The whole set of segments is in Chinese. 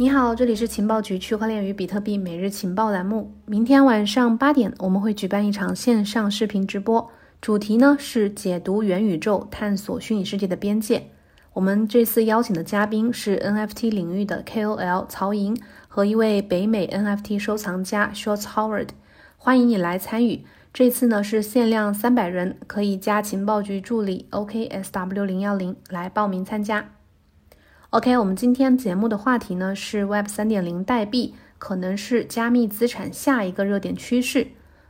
你好，这里是情报局区块链与比特币每日情报栏目。明天晚上八点，我们会举办一场线上视频直播，主题呢是解读元宇宙，探索虚拟世界的边界。我们这次邀请的嘉宾是 NFT 领域的 KOL 曹莹和一位北美 NFT 收藏家 Shorts Howard，欢迎你来参与。这次呢是限量三百人，可以加情报局助理 OKSW 零幺零来报名参加。OK，我们今天节目的话题呢是 Web 三点零代币可能是加密资产下一个热点趋势，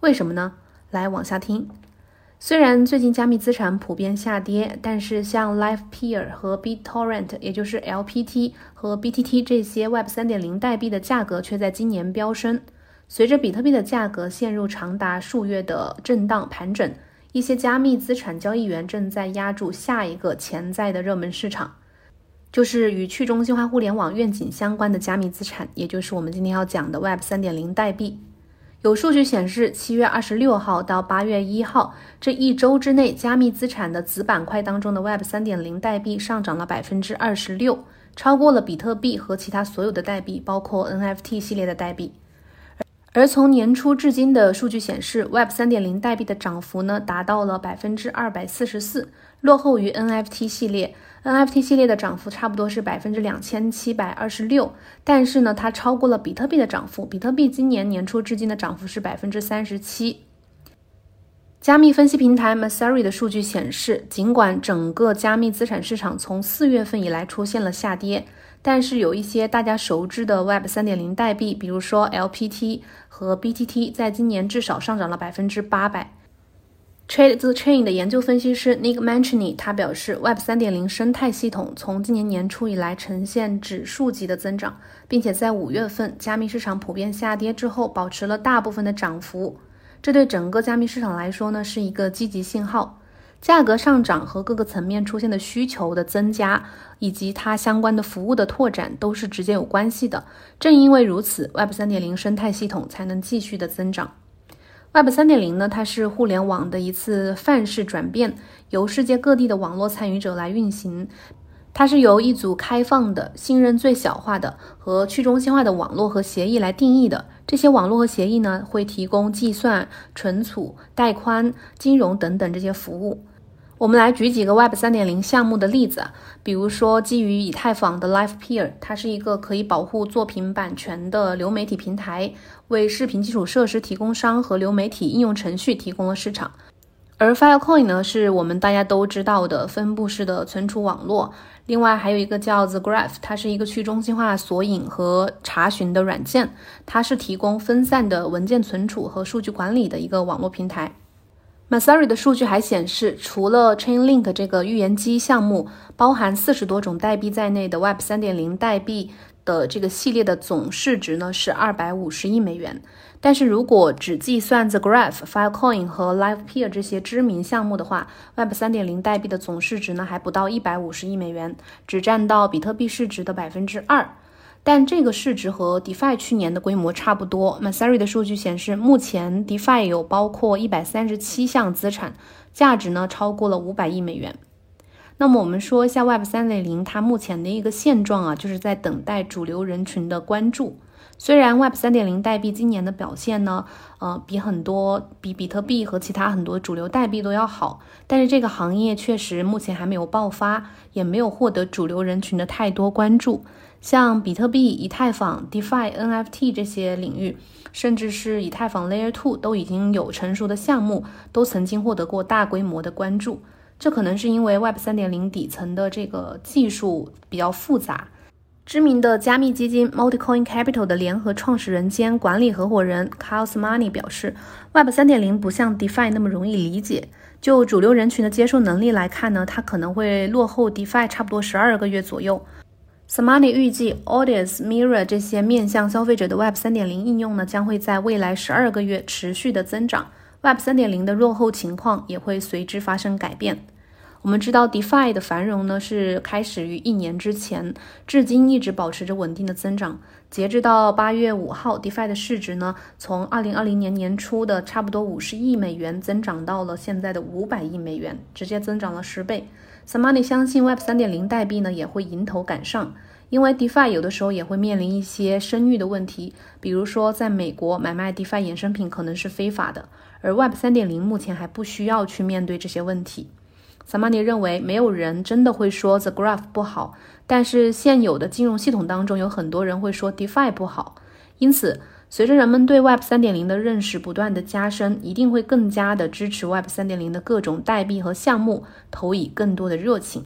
为什么呢？来往下听。虽然最近加密资产普遍下跌，但是像 LivePeer 和 BitTorrent，也就是 LPT 和 BTT 这些 Web 三点零代币的价格却在今年飙升。随着比特币的价格陷入长达数月的震荡盘整，一些加密资产交易员正在压住下一个潜在的热门市场。就是与去中心化互联网愿景相关的加密资产，也就是我们今天要讲的 Web 三点零代币。有数据显示，七月二十六号到八月一号这一周之内，加密资产的子板块当中的 Web 三点零代币上涨了百分之二十六，超过了比特币和其他所有的代币，包括 NFT 系列的代币。而从年初至今的数据显示，Web 三点零代币的涨幅呢达到了百分之二百四十四，落后于 NFT 系列。NFT 系列的涨幅差不多是百分之两千七百二十六，但是呢，它超过了比特币的涨幅。比特币今年年初至今的涨幅是百分之三十七。加密分析平台 Masari 的数据显示，尽管整个加密资产市场从四月份以来出现了下跌，但是有一些大家熟知的 Web 三点零代币，比如说 LPT 和 BTT，在今年至少上涨了百分之八百。Trade the Chain 的研究分析师 Nick Manchini 他表示，Web 3.0生态系统从今年年初以来呈现指数级的增长，并且在五月份加密市场普遍下跌之后，保持了大部分的涨幅。这对整个加密市场来说呢，是一个积极信号。价格上涨和各个层面出现的需求的增加，以及它相关的服务的拓展，都是直接有关系的。正因为如此，Web 3.0生态系统才能继续的增长。Web 三点零呢，它是互联网的一次范式转变，由世界各地的网络参与者来运行。它是由一组开放的、信任最小化的和去中心化的网络和协议来定义的。这些网络和协议呢，会提供计算、存储、带宽、金融等等这些服务。我们来举几个 Web 三点零项目的例子，比如说基于以太坊的 LivePeer，它是一个可以保护作品版权的流媒体平台，为视频基础设施提供商和流媒体应用程序提供了市场。而 Filecoin 呢，是我们大家都知道的分布式的存储网络。另外还有一个叫 The Graph，它是一个去中心化索引和查询的软件，它是提供分散的文件存储和数据管理的一个网络平台。Masari 的数据还显示，除了 Chainlink 这个预言机项目，包含四十多种代币在内的 Web 三点零代币的这个系列的总市值呢是二百五十亿美元。但是如果只计算 The Graph、Filecoin 和 LivePeer 这些知名项目的话，Web 三点零代币的总市值呢还不到一百五十亿美元，只占到比特币市值的百分之二。但这个市值和 DeFi 去年的规模差不多。Masari 的数据显示，目前 DeFi 有包括一百三十七项资产，价值呢超过了五百亿美元。那么我们说一下 Web 三点零它目前的一个现状啊，就是在等待主流人群的关注。虽然 Web 三点零代币今年的表现呢，呃，比很多比比特币和其他很多主流代币都要好，但是这个行业确实目前还没有爆发，也没有获得主流人群的太多关注。像比特币、以太坊、DeFi、NFT 这些领域，甚至是以太坊 Layer Two 都已经有成熟的项目，都曾经获得过大规模的关注。这可能是因为 Web 三点零底层的这个技术比较复杂。知名的加密基金 Multicoin Capital 的联合创始人兼管理合伙人 Kyle Samani 表示，Web 三点零不像 DeFi 那么容易理解。就主流人群的接受能力来看呢，它可能会落后 DeFi 差不多十二个月左右。Samani 预计，Audience、Mirror 这些面向消费者的 Web 3.0应用呢，将会在未来十二个月持续的增长。Web 3.0的落后情况也会随之发生改变。我们知道，DeFi 的繁荣呢是开始于一年之前，至今一直保持着稳定的增长。截至到八月五号，DeFi 的市值呢，从二零二零年年初的差不多五十亿美元增长到了现在的五百亿美元，直接增长了十倍。Samani 相信 Web 3.0代币呢也会迎头赶上，因为 DeFi 有的时候也会面临一些声誉的问题，比如说在美国买卖 DeFi 衍生品可能是非法的，而 Web 3.0目前还不需要去面对这些问题。Samani 认为，没有人真的会说 The Graph 不好，但是现有的金融系统当中有很多人会说 DeFi 不好，因此。随着人们对 Web 3.0的认识不断的加深，一定会更加的支持 Web 3.0的各种代币和项目，投以更多的热情。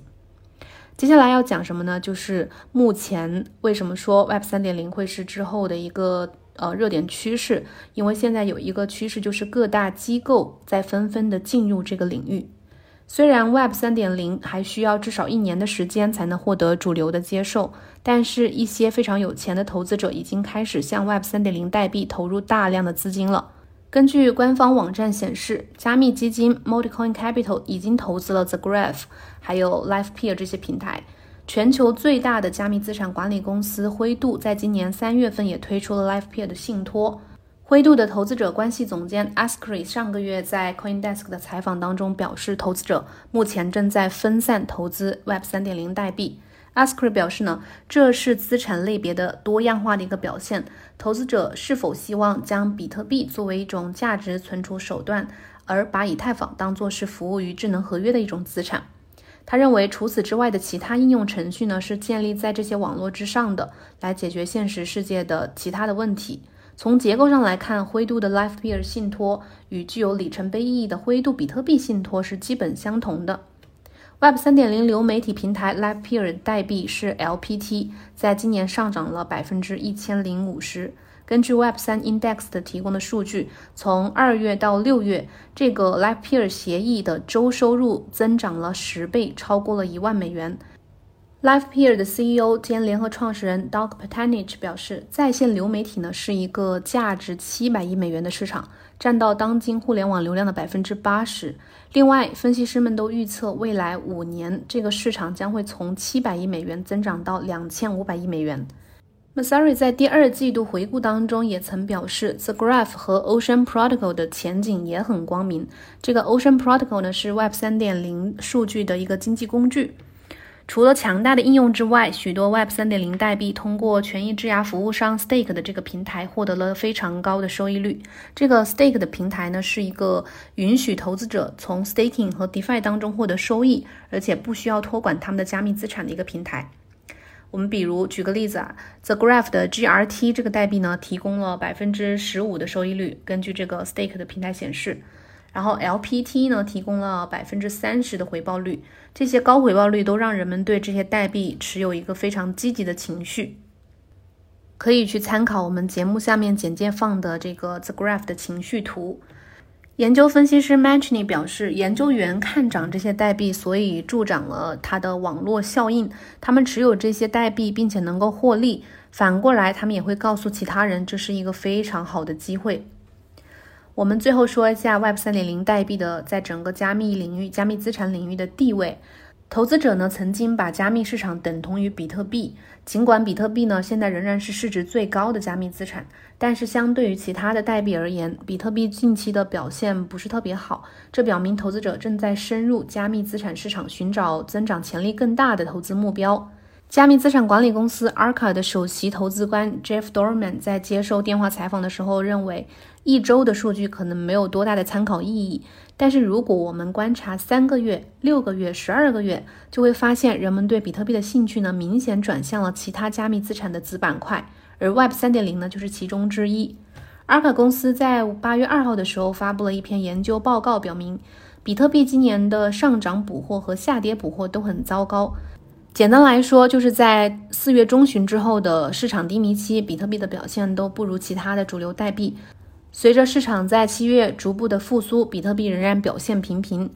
接下来要讲什么呢？就是目前为什么说 Web 3.0会是之后的一个呃热点趋势？因为现在有一个趋势，就是各大机构在纷纷的进入这个领域。虽然 Web 3.0还需要至少一年的时间才能获得主流的接受，但是一些非常有钱的投资者已经开始向 Web 3.0代币投入大量的资金了。根据官方网站显示，加密基金 Multicoin Capital 已经投资了 The Graph，还有 LifePeer 这些平台。全球最大的加密资产管理公司灰度在今年三月份也推出了 LifePeer 的信托。灰度的投资者关系总监 Askry 上个月在 CoinDesk 的采访当中表示，投资者目前正在分散投资 Web 3.0代币。A s k r 表示呢，这是资产类别的多样化的一个表现。投资者是否希望将比特币作为一种价值存储手段，而把以太坊当作是服务于智能合约的一种资产？他认为，除此之外的其他应用程序呢，是建立在这些网络之上的，来解决现实世界的其他的问题。从结构上来看，灰度的 LifePeer 信托与具有里程碑意义的灰度比特币信托是基本相同的。Web 三点零流媒体平台 Livepeer 代币是 LPT，在今年上涨了百分之一千零五十。根据 Web 三 Index 的提供的数据，从二月到六月，这个 Livepeer 协议的周收入增长了十倍，超过了一万美元。LifePeer 的 CEO 兼联合创始人 Doug Patanich 表示，在线流媒体呢是一个价值七百亿美元的市场，占到当今互联网流量的百分之八十。另外，分析师们都预测，未来五年这个市场将会从七百亿美元增长到两千五百亿美元。Masari 在第二季度回顾当中也曾表示，The Graph 和 Ocean Protocol 的前景也很光明。这个 Ocean Protocol 呢是 Web 3.0数据的一个经济工具。除了强大的应用之外，许多 Web 3.0代币通过权益质押服务商 Stake 的这个平台获得了非常高的收益率。这个 Stake 的平台呢，是一个允许投资者从 Staking 和 DeFi 当中获得收益，而且不需要托管他们的加密资产的一个平台。我们比如举个例子啊，The Graph 的 GRT 这个代币呢，提供了百分之十五的收益率，根据这个 Stake 的平台显示。然后 LPT 呢提供了百分之三十的回报率，这些高回报率都让人们对这些代币持有一个非常积极的情绪。可以去参考我们节目下面简介放的这个 The Graph 的情绪图。研究分析师 Matchney 表示，研究员看涨这些代币，所以助长了它的网络效应。他们持有这些代币，并且能够获利。反过来，他们也会告诉其他人，这是一个非常好的机会。我们最后说一下 Web 3.0代币的在整个加密领域、加密资产领域的地位。投资者呢曾经把加密市场等同于比特币，尽管比特币呢现在仍然是市值最高的加密资产，但是相对于其他的代币而言，比特币近期的表现不是特别好。这表明投资者正在深入加密资产市场，寻找增长潜力更大的投资目标。加密资产管理公司 Arca 的首席投资官 Jeff Dorman 在接受电话采访的时候认为，一周的数据可能没有多大的参考意义。但是如果我们观察三个月、六个月、十二个月，就会发现人们对比特币的兴趣呢明显转向了其他加密资产的子板块，而 Web 3.0呢就是其中之一。Arca 公司在八月二号的时候发布了一篇研究报告，表明比特币今年的上涨捕获和下跌捕获都很糟糕。简单来说，就是在四月中旬之后的市场低迷期，比特币的表现都不如其他的主流代币。随着市场在七月逐步的复苏，比特币仍然表现平平。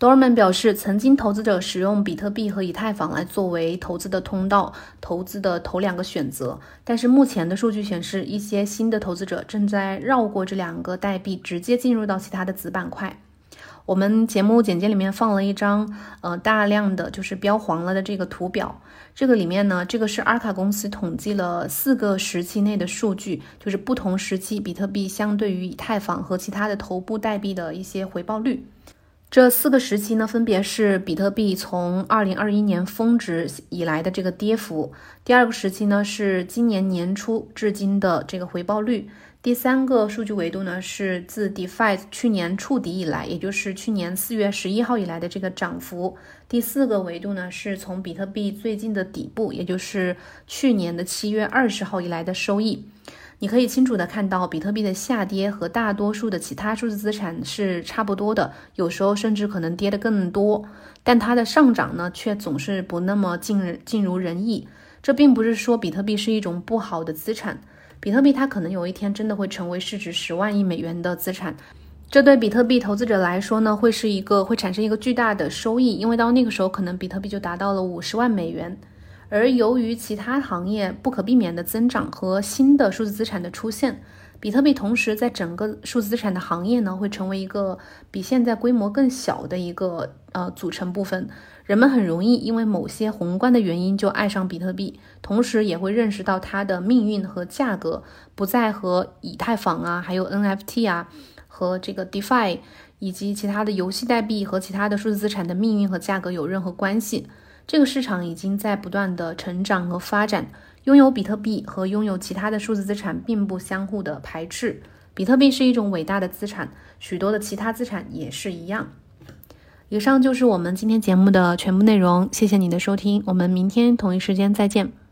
Dorman 表示，曾经投资者使用比特币和以太坊来作为投资的通道，投资的头两个选择。但是目前的数据显示，一些新的投资者正在绕过这两个代币，直接进入到其他的子板块。我们节目简介里面放了一张，呃，大量的就是标黄了的这个图表。这个里面呢，这个是阿卡公司统计了四个时期内的数据，就是不同时期比特币相对于以太坊和其他的头部代币的一些回报率。这四个时期呢，分别是比特币从二零二一年峰值以来的这个跌幅；第二个时期呢，是今年年初至今的这个回报率；第三个数据维度呢，是自 DeFi 去年触底以来，也就是去年四月十一号以来的这个涨幅；第四个维度呢，是从比特币最近的底部，也就是去年的七月二十号以来的收益。你可以清楚的看到，比特币的下跌和大多数的其他数字资产是差不多的，有时候甚至可能跌得更多。但它的上涨呢，却总是不那么尽尽如人意。这并不是说比特币是一种不好的资产，比特币它可能有一天真的会成为市值十万亿美元的资产。这对比特币投资者来说呢，会是一个会产生一个巨大的收益，因为到那个时候，可能比特币就达到了五十万美元。而由于其他行业不可避免的增长和新的数字资产的出现，比特币同时在整个数字资产的行业呢，会成为一个比现在规模更小的一个呃组成部分。人们很容易因为某些宏观的原因就爱上比特币，同时也会认识到它的命运和价格不再和以太坊啊，还有 NFT 啊，和这个 DeFi 以及其他的游戏代币和其他的数字资产的命运和价格有任何关系。这个市场已经在不断的成长和发展，拥有比特币和拥有其他的数字资产并不相互的排斥。比特币是一种伟大的资产，许多的其他资产也是一样。以上就是我们今天节目的全部内容，谢谢你的收听，我们明天同一时间再见。